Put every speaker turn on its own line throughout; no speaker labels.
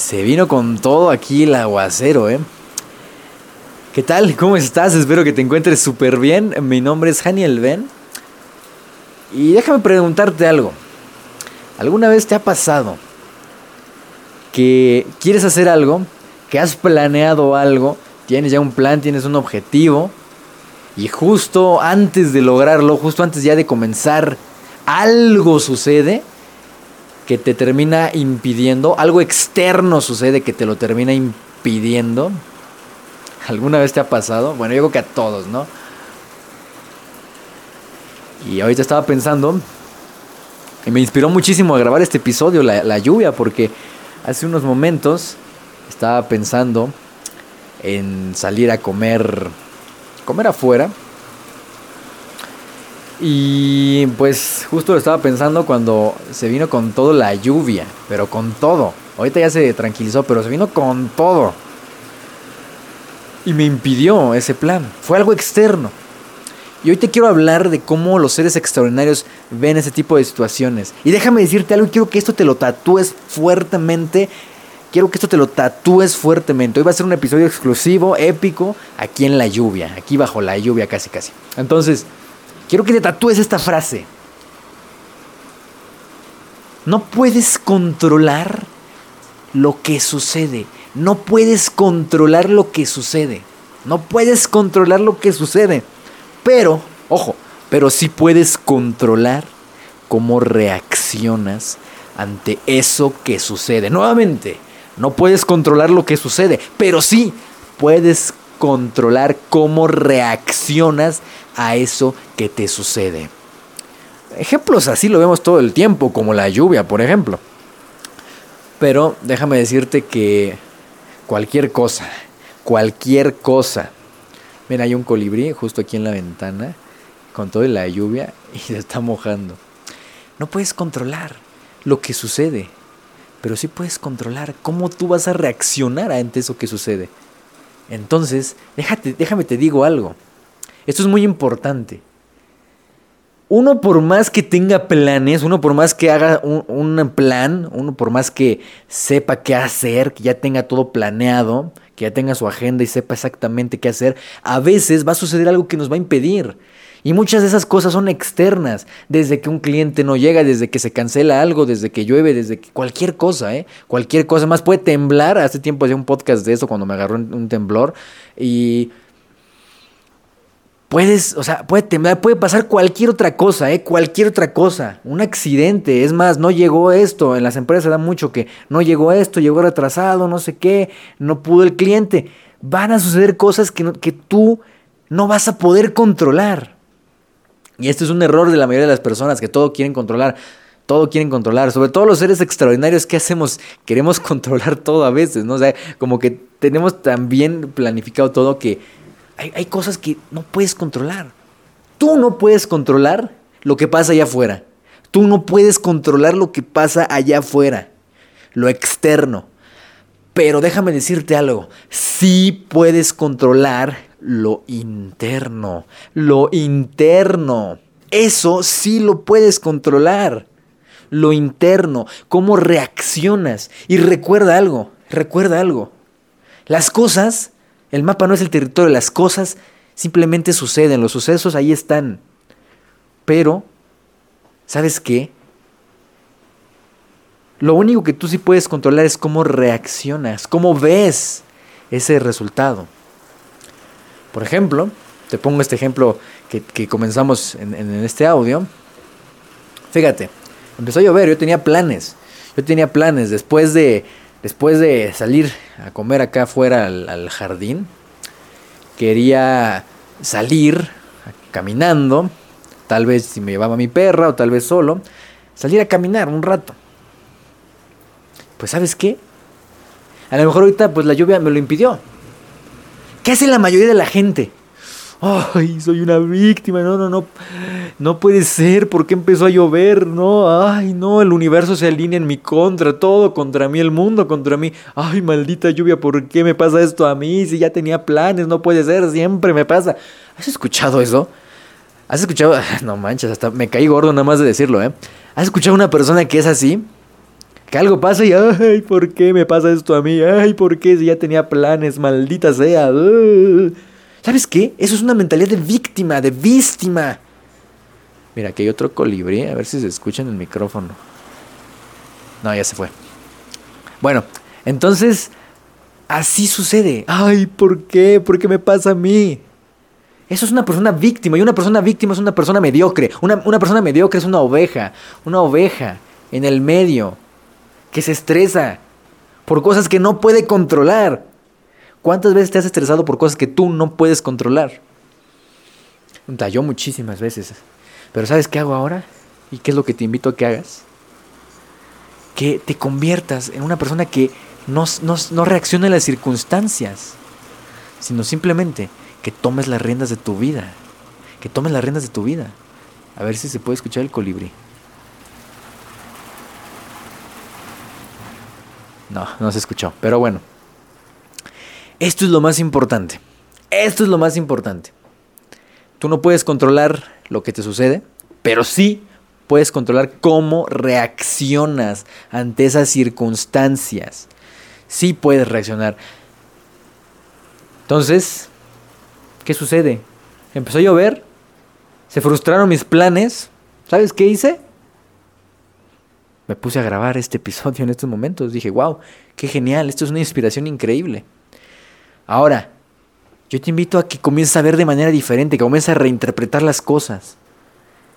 Se vino con todo aquí el aguacero, ¿eh? ¿Qué tal? ¿Cómo estás? Espero que te encuentres súper bien. Mi nombre es Haniel Ben. Y déjame preguntarte algo. ¿Alguna vez te ha pasado que quieres hacer algo, que has planeado algo, tienes ya un plan, tienes un objetivo, y justo antes de lograrlo, justo antes ya de comenzar, algo sucede que te termina impidiendo, algo externo sucede que te lo termina impidiendo. ¿Alguna vez te ha pasado? Bueno, yo creo que a todos, ¿no? Y ahorita estaba pensando, y me inspiró muchísimo a grabar este episodio, la, la lluvia, porque hace unos momentos estaba pensando en salir a comer, comer afuera y pues justo lo estaba pensando cuando se vino con todo la lluvia, pero con todo. Ahorita ya se tranquilizó, pero se vino con todo. Y me impidió ese plan. Fue algo externo. Y hoy te quiero hablar de cómo los seres extraordinarios ven ese tipo de situaciones. Y déjame decirte algo, quiero que esto te lo tatúes fuertemente. Quiero que esto te lo tatúes fuertemente. Hoy va a ser un episodio exclusivo, épico, aquí en la lluvia, aquí bajo la lluvia casi casi. Entonces, Quiero que te tatúes esta frase. No puedes controlar lo que sucede. No puedes controlar lo que sucede. No puedes controlar lo que sucede. Pero, ojo, pero sí puedes controlar cómo reaccionas ante eso que sucede. Nuevamente, no puedes controlar lo que sucede, pero sí puedes controlar cómo reaccionas a eso que te sucede. Ejemplos así lo vemos todo el tiempo, como la lluvia, por ejemplo. Pero déjame decirte que cualquier cosa, cualquier cosa. Mira, hay un colibrí justo aquí en la ventana, con toda la lluvia, y se está mojando. No puedes controlar lo que sucede, pero sí puedes controlar cómo tú vas a reaccionar ante eso que sucede. Entonces, déjate, déjame te digo algo. Esto es muy importante. Uno por más que tenga planes, uno por más que haga un, plan, uno por más que sepa qué hacer, que ya tenga todo planeado, que ya tenga su agenda y sepa exactamente qué hacer, a veces va a suceder algo que nos va a impedir. Y muchas de esas cosas son externas, desde que un cliente no llega, desde que se cancela algo, desde que llueve, desde que cualquier cosa, ¿eh? Cualquier cosa más puede temblar. Hace tiempo hacía un podcast de eso cuando me agarró un temblor y puedes, o sea, puede temblar, puede pasar cualquier otra cosa, ¿eh? Cualquier otra cosa, un accidente, es más, no llegó esto, en las empresas da mucho que no llegó esto, llegó retrasado, no sé qué, no pudo el cliente. Van a suceder cosas que, que tú no vas a poder controlar. Y esto es un error de la mayoría de las personas que todo quieren controlar. Todo quieren controlar, sobre todo los seres extraordinarios que hacemos, queremos controlar todo a veces, ¿no? O sea, como que tenemos tan bien planificado todo que hay, hay cosas que no puedes controlar. Tú no puedes controlar lo que pasa allá afuera. Tú no puedes controlar lo que pasa allá afuera, lo externo. Pero déjame decirte algo, sí puedes controlar lo interno, lo interno. Eso sí lo puedes controlar. Lo interno, cómo reaccionas. Y recuerda algo, recuerda algo. Las cosas, el mapa no es el territorio, las cosas simplemente suceden, los sucesos ahí están. Pero, ¿sabes qué? Lo único que tú sí puedes controlar es cómo reaccionas, cómo ves ese resultado. Por ejemplo, te pongo este ejemplo que, comenzamos en, este audio. Fíjate, empezó a llover, yo tenía planes. Yo tenía planes después de, después de salir a comer acá afuera al, jardín. Quería salir caminando, tal vez si me llevaba mi perra o tal vez solo, salir a caminar un rato. Pues sabes qué? A lo mejor ahorita pues la lluvia me lo impidió. ¿Qué hace la mayoría de la gente? Ay, soy una víctima, no, no, no, no puede ser, ¿por qué empezó a llover? No, ay, no, el universo se alinea en mi contra, todo contra mí, el mundo contra mí. Ay, maldita lluvia, ¿por qué me pasa esto a mí? Si ya tenía planes, no puede ser, siempre me pasa. ¿Has escuchado eso? ¿Has escuchado? No manches, hasta me caí gordo nada más de decirlo, ¿eh? ¿Has escuchado a una persona que es así? Que algo pasa y, ay, ¿por qué me pasa esto a mí? Ay, ¿por qué si ya tenía planes, maldita sea? ¿Sabes qué? Eso es una mentalidad de víctima, de víctima. Mira, aquí hay otro colibrí, a ver si se escucha en el micrófono. No, ya se fue. Bueno, entonces, así sucede. Ay, ¿por qué? ¿Por qué me pasa a mí? Eso es una persona víctima. Y una persona víctima es una persona mediocre. Una, una, persona mediocre es una oveja. Una oveja en el medio. Que se estresa. Por cosas que no puede controlar. ¿Cuántas veces te has estresado por cosas que tú no puedes controlar? Yo muchísimas veces. Pero ¿sabes qué hago ahora? ¿Y qué es lo que te invito a que hagas? Que te conviertas en una persona que no, no, reacciona a las circunstancias, sino simplemente que tomes las riendas de tu vida. Que tomes las riendas de tu vida. A ver si se puede escuchar el colibrí. No, no se escuchó. Pero bueno. Esto es lo más importante. Esto es lo más importante. Tú no puedes controlar lo que te sucede, pero sí puedes controlar cómo reaccionas ante esas circunstancias. Sí puedes reaccionar. Entonces, ¿qué sucede? Empezó a llover, se frustraron mis planes. ¿Sabes qué hice? Me puse a grabar este episodio en estos momentos. Dije, wow, qué genial, esto es una inspiración increíble. Ahora, yo te invito a que comiences a ver de manera diferente, que comiences a reinterpretar las cosas.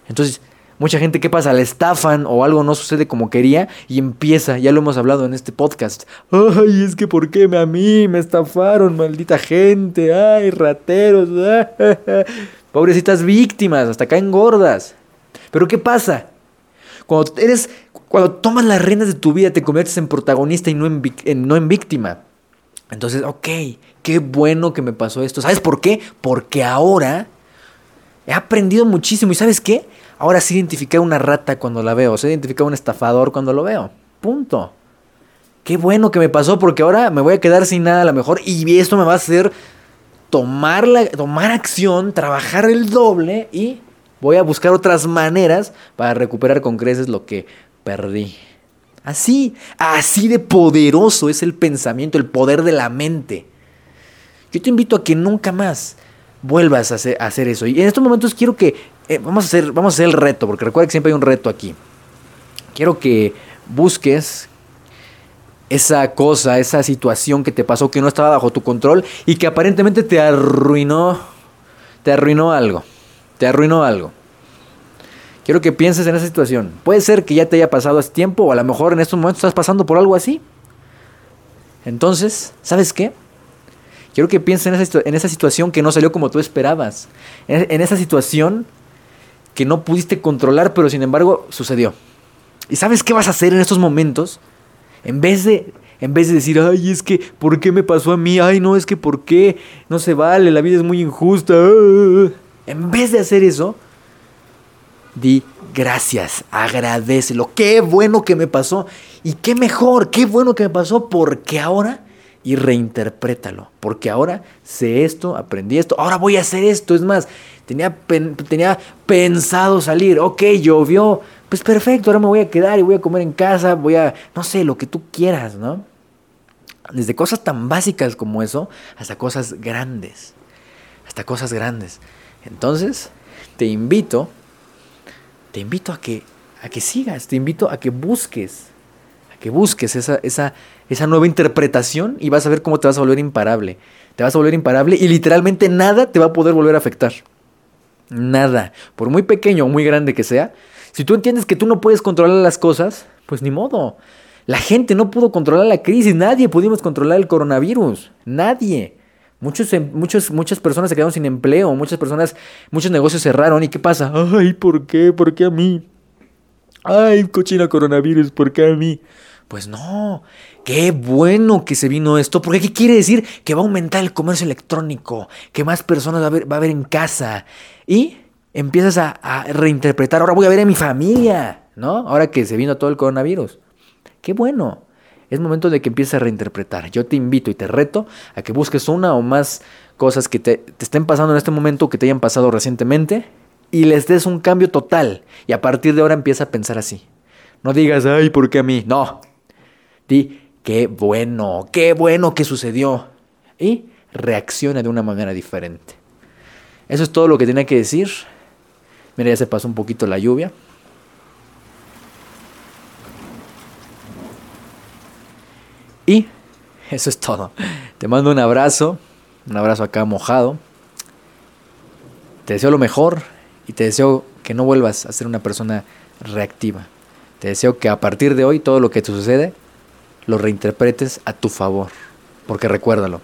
Entonces, mucha gente, ¿qué pasa? La estafan o algo no sucede como quería y empieza, ya lo hemos hablado en este podcast. Ay, es que ¿por qué a mí me estafaron, maldita gente? Ay, rateros. Pobrecitas víctimas, hasta caen gordas. Pero ¿qué pasa? Cuando eres, cuando tomas las riendas de tu vida, te conviertes en protagonista y no en, no en víctima. Entonces, ok, qué bueno que me pasó esto. ¿Sabes por qué? Porque ahora he aprendido muchísimo. ¿Y sabes qué? Ahora sí identificar una rata cuando la veo. Sé identificar un estafador cuando lo veo. Punto. Qué bueno que me pasó porque ahora me voy a quedar sin nada a lo mejor. Y esto me va a hacer tomar, la, tomar acción, trabajar el doble y voy a buscar otras maneras para recuperar con creces lo que perdí. Así, así de poderoso es el pensamiento, el poder de la mente. Yo te invito a que nunca más vuelvas a hacer, eso. Y en estos momentos quiero que eh, vamos, a hacer, vamos a hacer el reto, porque recuerda que siempre hay un reto aquí. Quiero que busques esa cosa, esa situación que te pasó que no estaba bajo tu control y que aparentemente te arruinó, te arruinó algo, te arruinó algo. Quiero que pienses en esa situación. Puede ser que ya te haya pasado hace tiempo o a lo mejor en estos momentos estás pasando por algo así. Entonces, ¿sabes qué? Quiero que pienses en esa, situación que no salió como tú esperabas. En, esa situación que no pudiste controlar, pero sin embargo sucedió. ¿Y sabes qué vas a hacer en estos momentos? En vez de, en vez de decir, ay, es que, ¿por qué me pasó a mí? Ay, no, es que, ¿por qué? No se vale, la vida es muy injusta. En vez de hacer eso, di gracias, agradecelo. Qué bueno que me pasó. Y qué mejor, qué bueno que me pasó porque ahora y reinterprétalo. Porque ahora sé esto, aprendí esto, ahora voy a hacer esto. Es más, tenía, tenía pensado salir. Ok, llovió. Pues perfecto, ahora me voy a quedar y voy a comer en casa. Voy a, no sé, lo que tú quieras, ¿no? Desde cosas tan básicas como eso hasta cosas grandes. Hasta cosas grandes. Entonces, te invito te invito a que, a que sigas, te invito a que busques, a que busques esa, esa, esa nueva interpretación y vas a ver cómo te vas a volver imparable. Te vas a volver imparable y literalmente nada te va a poder volver a afectar. Nada. Por muy pequeño o muy grande que sea, si tú entiendes que tú no puedes controlar las cosas, pues ni modo. La gente no pudo controlar la crisis, nadie pudimos controlar el coronavirus, nadie. Muchos, em, muchos, muchas personas se quedaron sin empleo, muchas personas, muchos negocios cerraron. ¿Y qué pasa? Ay, ¿por qué? ¿Por qué a mí? Ay, cochina coronavirus, ¿por qué a mí? Pues no, qué bueno que se vino esto, porque ¿qué quiere decir? Que va a aumentar el comercio electrónico, que más personas va a ver, va a en casa. Y empiezas a, a reinterpretar, ahora voy a ver a mi familia, ¿no? Ahora que se vino todo el coronavirus. Qué bueno es momento de que empieces a reinterpretar. Yo te invito y te reto a que busques una o más cosas que te, estén pasando en este momento, que te hayan pasado recientemente, y les des un cambio total. Y a partir de ahora empieza a pensar así. No digas, ay, ¿por qué a mí? No. Di, qué bueno, qué bueno que sucedió. Y reacciona de una manera diferente. Eso es todo lo que tenía que decir. Mira, ya se pasó un poquito la lluvia. Y eso es todo. Te mando un abrazo, un abrazo acá mojado. Te deseo lo mejor y te deseo que no vuelvas a ser una persona reactiva. Te deseo que a partir de hoy todo lo que te sucede lo reinterpretes a tu favor. Porque recuérdalo,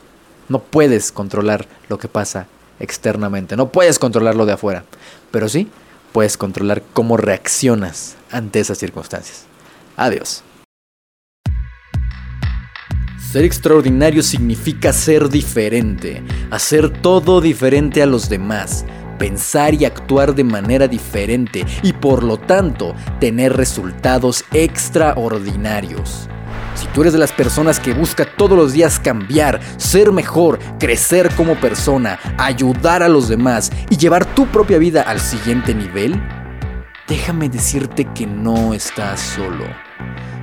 no puedes controlar lo que pasa externamente, no puedes controlarlo de afuera, pero sí puedes controlar cómo reaccionas ante esas circunstancias. Adiós. Ser extraordinario significa ser diferente, hacer todo diferente a los demás, pensar y actuar de manera diferente y por lo tanto tener resultados extraordinarios. Si tú eres de las personas que busca todos los días cambiar, ser mejor, crecer como persona, ayudar a los demás y llevar tu propia vida al siguiente nivel, déjame decirte que no estás solo.